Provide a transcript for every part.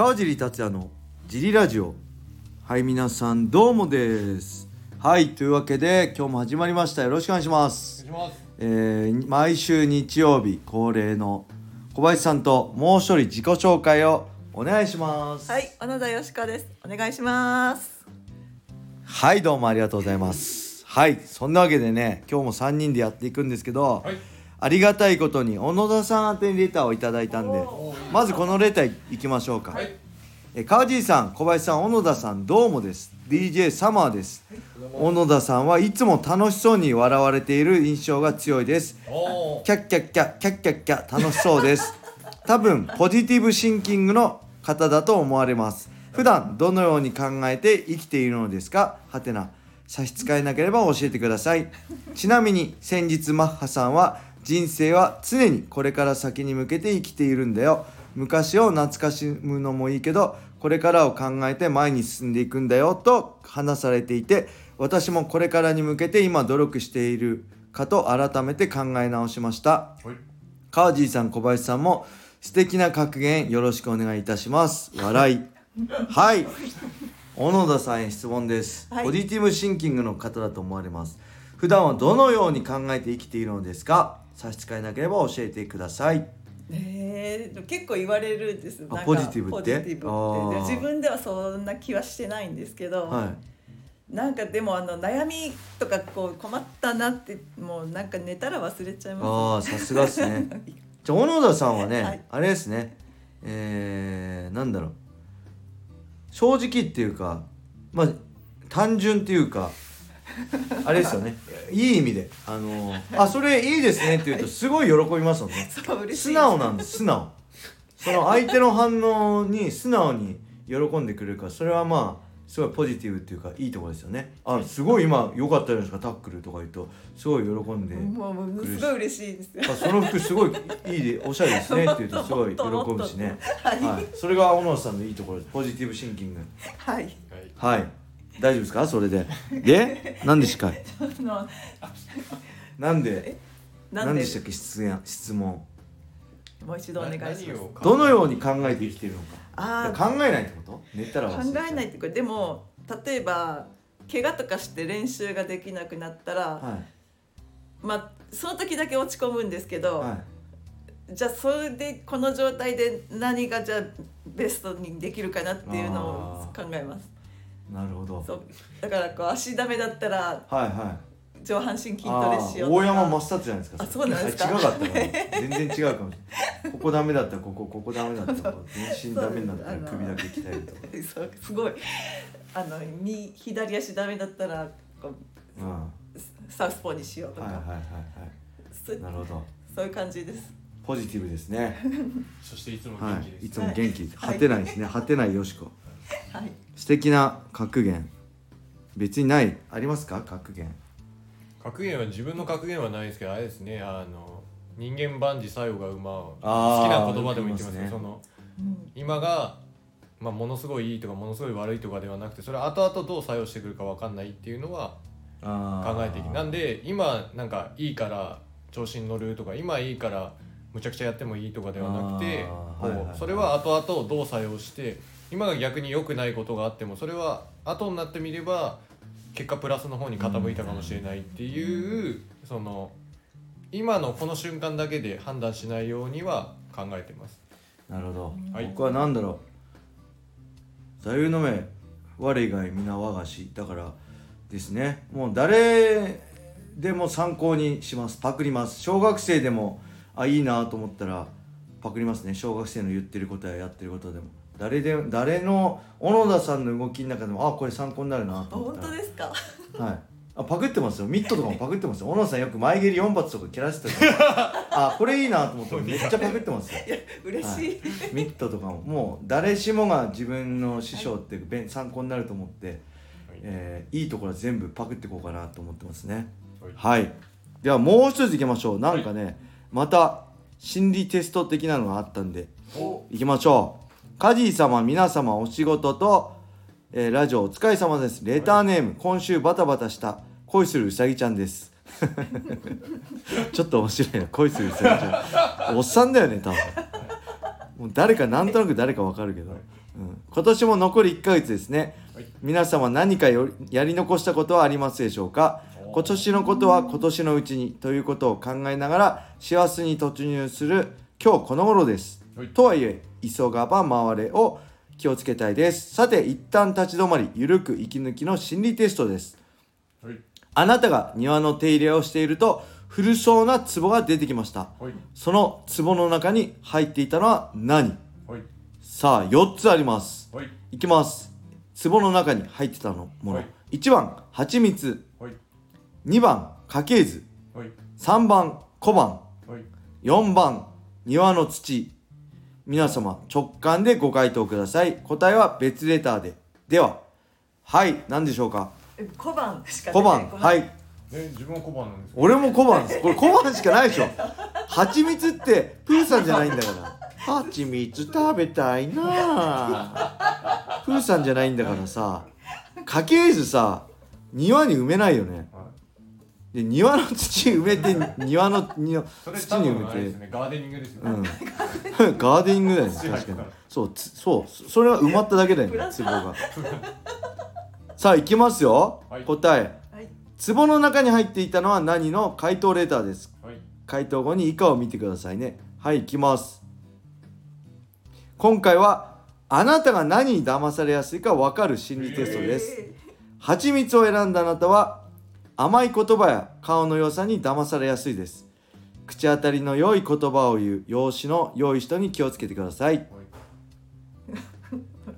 川尻達也のジリラジオ。はい皆さんどうもです。はいというわけで今日も始まりました。よろしくお願いします。お願いします。えー毎週日曜日恒例の小林さんともう一人自己紹介をお願いします。はい、小野田よしかです。お願いします。はいどうもありがとうございます。はいそんなわけでね今日も3人でやっていくんですけど、はいありがたいことに小野田さん宛てにレターをいただいたんでまずこのレターいきましょうか、はい。え川尻さん小林さん小野田さんどうもです。DJ サマーです。小野田さんはいつも楽しそうに笑われている印象が強いです。キャッキャッキャキャッキャッキャ楽しそうです。多分ポジティブシンキングの方だと思われます。普段どのように考えて生きているのですか？はてな。差し支えなければ教えてください。ちなみに先日マッハさんは人生は常にこれから先に向けて生きているんだよ。昔を懐かしむのもいいけどこれからを考えて前に進んでいくんだよと話されていて私もこれからに向けて今努力しているかと改めて考え直しました。はい。川尻さん小林さんも素敵な格言よろしくお願いいたします。笑い。はい。小野田さんへ質問です、はい。ポジティブシンキングの方だと思われます。普段はどのように考えて生きているのですか？差し支えなければ教えてください。えー、結構言われるんです。あなんかポジティブって？自分ではそんな気はしてないんですけど、はい。なんかでもあの悩みとかこう困ったなってもうなんか寝たら忘れちゃいまああさすがですね。じゃあ小野田さんはね、はい。あれですね。えー、なんだろう。正直っていうかまあ単純っていうか あれですよね。いい意味で。あのあそれいいですねって言うとすごい喜びますもんね。す。そう嬉しい。素直なんです素直。その相手の反応に素直に喜んでくれるからそれはまあすごいポジティブっていうかいいところですよね。あすごい今良かったじゃないですかタックルとか言うと。すごい喜んでもうもうすごい嬉しいですよ。あその服すごいいいでおしゃれですねって言うと すごい喜ぶしね。はい。はい。それが小野さんのいいところです。ポジティブシンキング。はい。はい。はい大丈夫ですか？それで。で？何でした っけあのなんで？なんで？何でしたっけ？質問質問。もう一度お願いします。どのように考えて生きているのか。あ考えないってこと？寝たら考えないってこれでも例えば怪我とかして練習ができなくなったら、はまあその時だけ落ち込むんですけど、いはい。じゃあそれでこの状態で何がじゃあベストにできるかなっていうのを考えますなるほど。そう。だからこう足ダメだったらはいはい。上半身筋トあレしようとか。ー大山真っじゃないですかあそうなんですか？あ違うかったかな全然違うかもしれない。ここダメだったらここここダメだったら全身ダメになったら首だけ鍛えると。かそうすごい。あの右左足ダメだったらこううん。はサウスポーにしようとか、いはいはいはそいなるほど。そういう感じです。ポジティブですね。そしていつもは元気です、い。いつも元気。はい。果てないですね。果てないよしこはい。素敵な格言。別にない。ありますか？格言。格言は自分の格言はないですけどあれですね。あの人間万事作用が馬を。好きな言葉でも言ってます言いますね。ねそのうん。今が、まあ、ものすごいいいとかものすごい悪いとかではなくてそれは後々どう作用してくるか分かんないっていうのはあ考えていきなんで今なんかいいから調子に乗るとか今いいからむちゃくちゃやってもいいとかではなくてそれは後々どう作用して今が逆に良くないことがあってもそれは後になってみれば結果プラスの方に傾いたかもしれないっていうその今のこの瞬間だけで判断しないようには考えてます。なるほど、はい。僕は何だろう。座右の銘我以外皆我がし。だからですね。もう誰でも参考にします。パクります。小学生でもあいいなと思ったらパクりますね。小学生の言ってることややってることでも誰で誰の小野田さんの動きの中でもあこれ参考になるなあと思っ本当ですか？はい。あパクってますよ。ミットとかもパクってますよ。小野さんよく前蹴り4発とか蹴らせてるあこれいいなと思ってめっちゃパクってますよ。いや嬉しい、ミットとかも。もう誰しもが自分の師匠ってべん参考になると思って、はい。えーいいところは全部パクっていこうかなと思ってますね。はい。はい。ではもう一ついきましょう。なんかね、また心理テスト的なのがあったんでお。いきましょうカジー様皆様お仕事と、えーラジオお疲れ様です。レターネーム、今週バタバタした恋するうさぎちゃんです。ちょっと面白いな。恋するうさぎちゃん。おっさんだよね多分。もう誰かなんとなく誰かわかるけど。うん、今年も残り1ヶ月ですね、はい。皆様何かよやり残したことはありますでしょうか？今年のことは今年のうちにということを考えながら幸せに突入する今日この頃です、はい。とはいえ急がば回れを気をつけたいです。さて一旦立ち止まりゆるく息抜きの心理テストです。はい。あなたが庭の手入れをしていると古そうな壺が出てきました。はい。その壺の中に入っていたのは何？はい。さあ4つあります。はい。いきます。壺の中に入ってたのもの、はい。1番蜂蜜。はい。2番家系図。はい。3番小判。はい。4番庭の土皆様直感でご回答ください。答えは別レターで。でははい何でしょうか？え小判しか小判はい。自分は小判なんです俺も小判です。これ小判しかないでしょ。蜂蜜ってプーさんじゃないんだから。蜂蜜食べたいな。あプーさんじゃないんだからさ家系図さ庭に埋めないよね。はいで庭の土埋めて庭の土に埋めて。ガーデニングですようん。ね ガーデニングだよね確かに。そうつそうそれは埋まっただけだよね壺が。さあ行きますよ、はい。答え。はい。壺の中に入っていたのは何の回答レターですはい。回答後に以下を見てくださいね。はい行きます。今回はあなたが何に騙されやすいか分かる心理テストです。え蜂蜜を選んだあなたは甘い言葉や顔の良さに騙されやすいです。口当たりの良い言葉を言う容姿の良い人に気をつけてください。はい。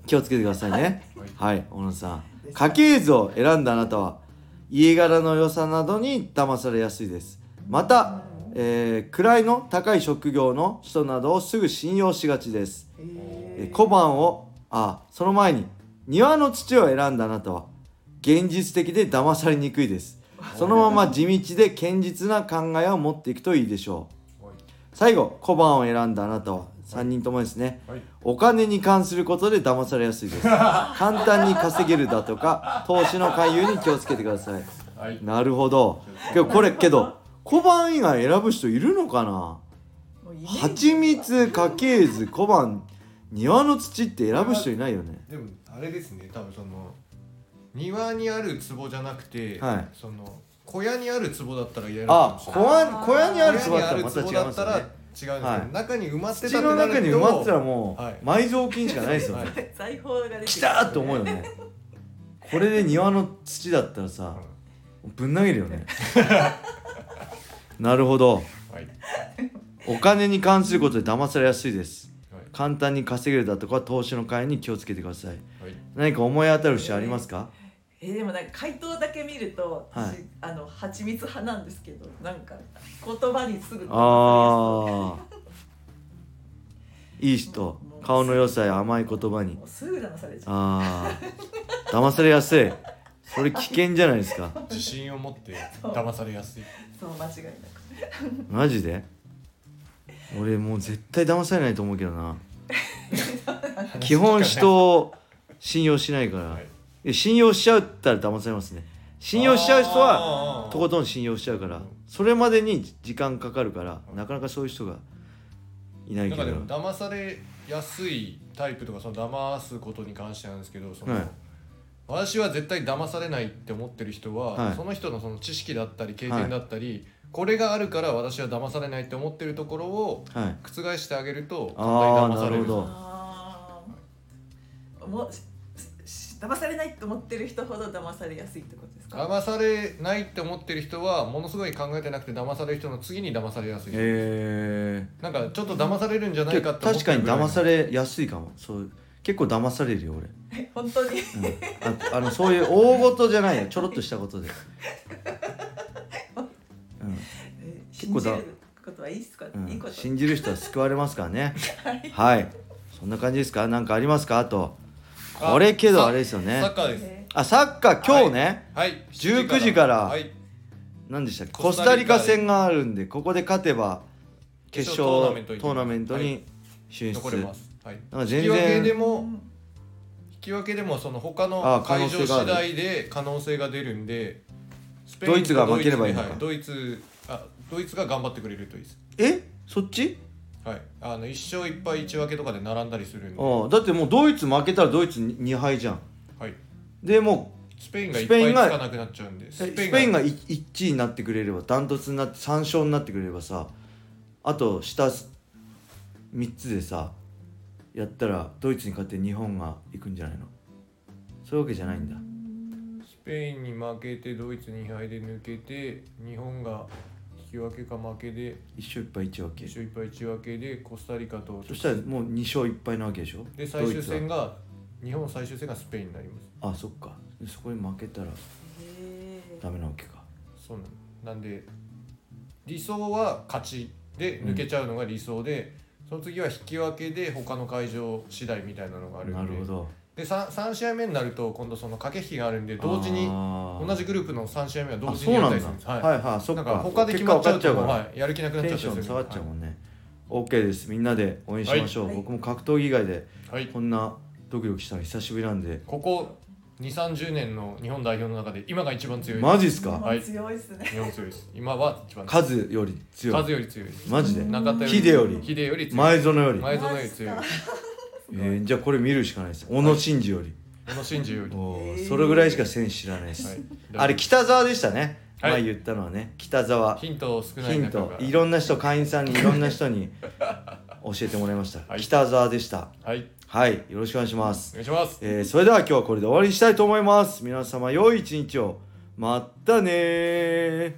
気をつけてくださいね。はい。はい小野さん。家系図を選んだあなたは家柄の良さなどに騙されやすいです。また、えー位の高い職業の人などをすぐ信用しがちです。ー。ええ小判をあその前に庭の土を選んだあなたは現実的で騙されにくいですそのまま地道で堅実な考えを持っていくといいでしょう。はい。最後小判を選んだあなたは3人ともですね。はい。お金に関することで騙されやすいです。簡単に稼げるだとか投資の勧誘に気をつけてください。はい。なるほど。けどこれけど小判以外選ぶ人いるのかな？蜂蜜家系図小判庭の土って選ぶ人いないよね。でもあれですね。多分その庭にある壺じゃなくて、はい。その小屋にある壺だったら嫌なのかあもしれない小屋小屋にある小壺だ屋にあるったらまた違い壺だったら違ますよねうんですけど、はい。中に埋まってたって土のなると中に埋まってたらもう、はい。埋蔵金しかないですよね、はい。財宝が出て来たーって思うよね。これで庭の土だったらさぶん投げるよね。なるほど。はい。お金に関することで騙されやすいです。はい。簡単に稼げるだとか投資の会に気をつけてください。はい。何か思い当たる節ありますか？えーでもなんか回答だけ見ると、はい。私あの蜂蜜派なんですけどなんか言葉にすぐああ いい人。顔の良さや甘い言葉に。すぐ騙されちゃう。ああ騙されやすい。それ危険じゃないですか。自信を持って騙されやすい。そう間違いなく。マジで？俺もう絶対騙されないと思うけどな。基本人を信用しないから、はい。で信用しちゃうったら騙されますね。信用しちゃう人はとことん信用しちゃうからそれまでに時間かかるからなかなかそういう人がいないけど。なんかでも騙されやすいタイプとかその騙すことに関してなんですけどその、はい。私は絶対騙されないって思ってる人は、はい。その人のその知識だったり経験だったり、これがあるから私は騙されないって思ってるところをはい。覆してあげるとあー簡単に騙される。なるほど。あー。もうしし騙されないと思ってる人ほど騙されやすいってことですか？騙されないって思ってる人はものすごい考えてなくて騙される人の次に騙されやすい、えなんかちょっと騙されるんじゃないかって確かに騙されやすいかも。そう。結構騙されるよ俺、え本当に？うん、ああのそういう大事じゃないよ。ちょろっとしたことで、え結構だ信じることはいいっすか、うん。いいこと。信じる人は救われますからね。はい。そんな感じですか？何かありますか？あとこれけどあれですよね。サッカーです。えあサッカー今日ね、はい。19時から。はい。何でしたっけ？ココスタリカ戦があるんでここで勝てば決決勝勝トーナメントはいに進出、残れます、はい、なんか全引き分けで然もうん引き分けでもその他の会場次第で可能性が出るんでスペインドイツが負ければいいのか。はい。ドイツあドイツが頑張ってくれるといいです。え？そっち？はい。あの1勝1敗1分けとかで並んだりするんで、ああだってもうドイツ負けたらドイツに2敗じゃん。はい、でもスペインが1スペインが敗つかなくなっちゃうんでうスペインが1位になってくれればダントツになって3勝になってくれればさあと下3つでさやったらドイツに勝って日本が行くんじゃないの？そういうわけじゃないんだ。スペインに負けてドイツに2敗で抜けて日本が引き分けか負けで。1勝1敗1分け。1勝1敗1分けでコスタリカと。そしたらもう2勝1敗なわけでしょ？で最終戦がが日本最終戦がスペインになります。あそっか。でそこに負けたらダメなわけか。そうなん。なんで理想は勝ちで抜けちゃうのが理想で、その次は引き分けで他の会場次第みたいなのがあるんで。なるほどで 3, 3試合目になると今度その駆け引きがあるんで同時に同同じグループの3試合目は同あ時そうなんだ。にやったりするんですはい。はいはいそっか。なんか他で決まっちゃうと結果分かっちゃうから。はい、やる気なくなっちゃテンったりするション下がっちゃうもんね。OK です。みんなで応援しましょう、はい。僕も格闘技以外ではい、こんなドキドキしたの久しぶりなんで。ここ2 3 0年の日本代表の中で今が一番強いです。マジっすか？はい。強いっすね。日本強いです。今は一番数より強い。数より強いです。マジで？中田秀より。秀より強い前園より、前園より強いえーじゃあこれ見るしかないです。小野伸二より、小野伸二より。おそれぐらいしか選手知らないです、はい。あれ北沢でしたね、はい。前言ったのはね。北沢。ヒント少ないヒント。いろんな人会員さんにいろんな人に 教えてもらいました、はい。北沢でした。はい。はい。よろしくお願いします。お願いします。えーそれでは今日はこれで終わりにしたいと思います。皆様良い一日を。またねー